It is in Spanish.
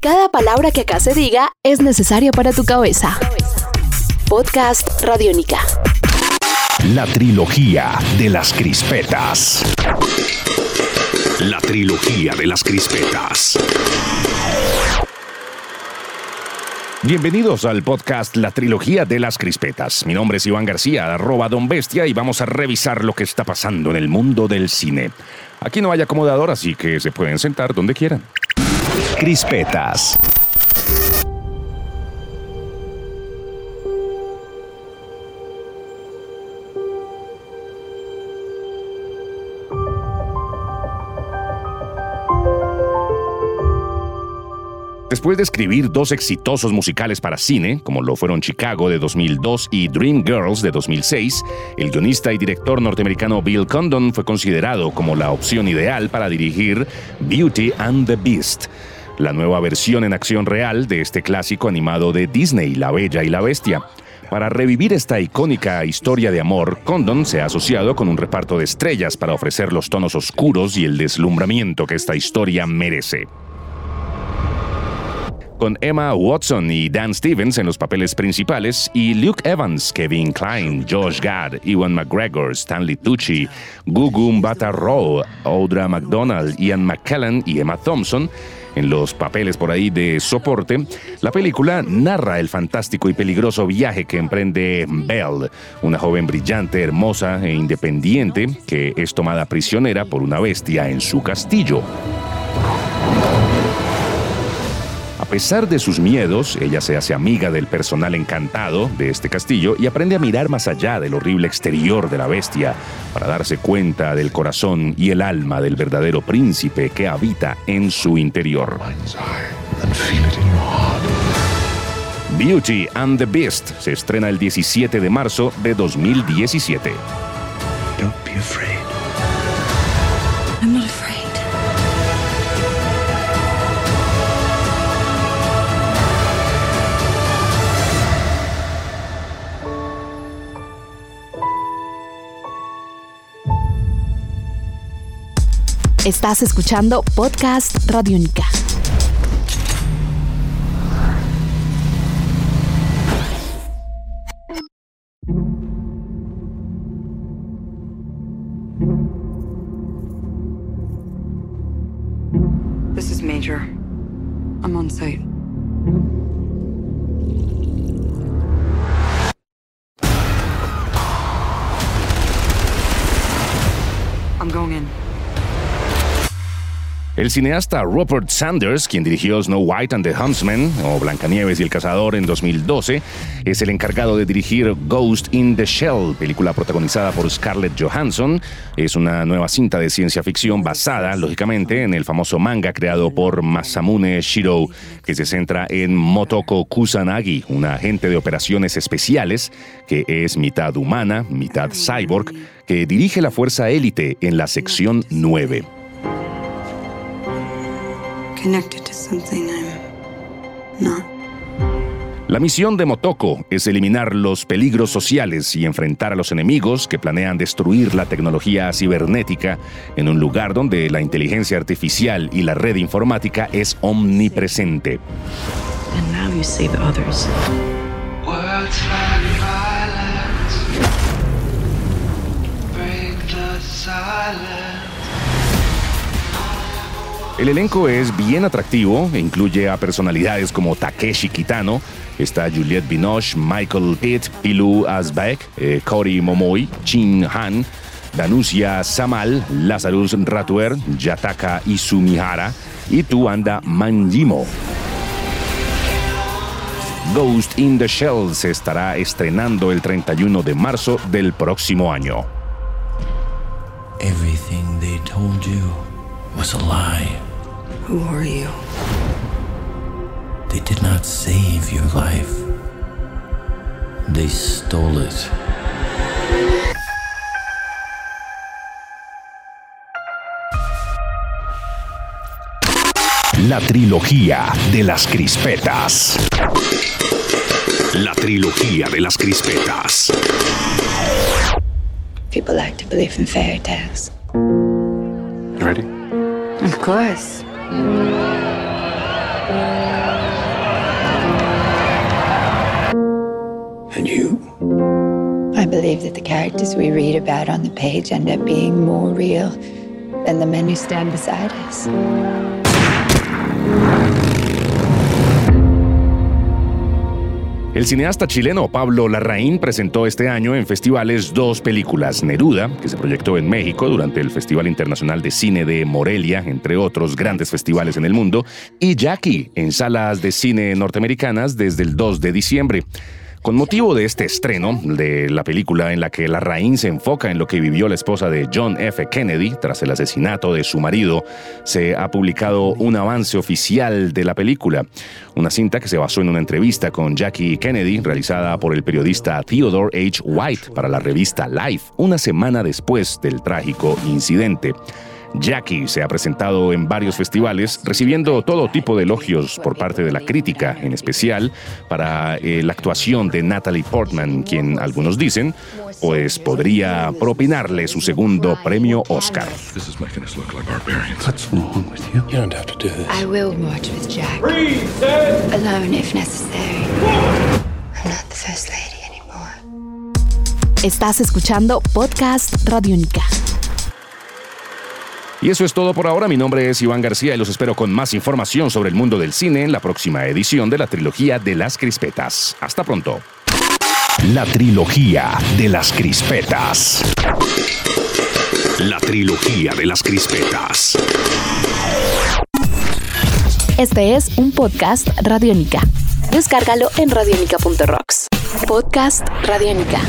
Cada palabra que acá se diga es necesaria para tu cabeza. Podcast Radiónica. La trilogía de las crispetas. La trilogía de las crispetas. Bienvenidos al podcast La Trilogía de las Crispetas. Mi nombre es Iván García, arroba Don Bestia, y vamos a revisar lo que está pasando en el mundo del cine. Aquí no hay acomodador, así que se pueden sentar donde quieran. Crispetas. Después de escribir dos exitosos musicales para cine, como lo fueron Chicago de 2002 y Dream Girls de 2006, el guionista y director norteamericano Bill Condon fue considerado como la opción ideal para dirigir Beauty and the Beast, la nueva versión en acción real de este clásico animado de Disney, La Bella y la Bestia. Para revivir esta icónica historia de amor, Condon se ha asociado con un reparto de estrellas para ofrecer los tonos oscuros y el deslumbramiento que esta historia merece con Emma Watson y Dan Stevens en los papeles principales y Luke Evans, Kevin Klein, Josh Gad, Ewan McGregor, Stanley Tucci, Gugu Mbatha-Raw, Audra McDonald, Ian McKellen y Emma Thompson en los papeles por ahí de soporte, la película narra el fantástico y peligroso viaje que emprende Belle, una joven brillante, hermosa e independiente que es tomada prisionera por una bestia en su castillo. A pesar de sus miedos, ella se hace amiga del personal encantado de este castillo y aprende a mirar más allá del horrible exterior de la bestia para darse cuenta del corazón y el alma del verdadero príncipe que habita en su interior. Beauty and the Beast se estrena el 17 de marzo de 2017. Estás escuchando Podcast Radiónica. This is Major. I'm on site. I'm going in. El cineasta Robert Sanders, quien dirigió Snow White and the Huntsman o Blancanieves y el Cazador en 2012, es el encargado de dirigir Ghost in the Shell, película protagonizada por Scarlett Johansson. Es una nueva cinta de ciencia ficción basada, lógicamente, en el famoso manga creado por Masamune Shiro, que se centra en Motoko Kusanagi, una agente de operaciones especiales que es mitad humana, mitad cyborg, que dirige la fuerza élite en la sección 9. La misión de Motoko es eliminar los peligros sociales y enfrentar a los enemigos que planean destruir la tecnología cibernética en un lugar donde la inteligencia artificial y la red informática es omnipresente. El elenco es bien atractivo incluye a personalidades como Takeshi Kitano, está Juliette Binoche, Michael Pitt, Pilu Asbeck, eh, Cory Momoi, Chin Han, Danusia Samal, Lazarus Ratuer, Yataka Isumihara y Tuanda Manjimo. Ghost in the Shell se estará estrenando el 31 de marzo del próximo año. Who are you? They did not save your life. They stole it. La trilogía de las crispetas. La trilogía de las crispetas. People like to believe in fairy tales. Ready? Of course. And you? I believe that the characters we read about on the page end up being more real than the men who stand beside us. El cineasta chileno Pablo Larraín presentó este año en festivales dos películas, Neruda, que se proyectó en México durante el Festival Internacional de Cine de Morelia, entre otros grandes festivales en el mundo, y Jackie, en salas de cine norteamericanas desde el 2 de diciembre. Con motivo de este estreno de la película en la que la Larraín se enfoca en lo que vivió la esposa de John F. Kennedy tras el asesinato de su marido, se ha publicado un avance oficial de la película, una cinta que se basó en una entrevista con Jackie Kennedy realizada por el periodista Theodore H. White para la revista Life una semana después del trágico incidente. Jackie se ha presentado en varios festivales, recibiendo todo tipo de elogios por parte de la crítica, en especial para eh, la actuación de Natalie Portman, quien algunos dicen, pues podría propinarle su segundo premio Oscar. This is making us look like barbarians. What's wrong with you? You don't have to do this. I will march with Jack. Alone if necessary. I'm not the first lady anymore. Estás escuchando Podcast Radio Única. Y eso es todo por ahora. Mi nombre es Iván García y los espero con más información sobre el mundo del cine en la próxima edición de la trilogía de las crispetas. Hasta pronto. La trilogía de las crispetas. La trilogía de las crispetas. Este es un podcast Radiónica. Descárgalo en radionica.rocks. Podcast Radiónica.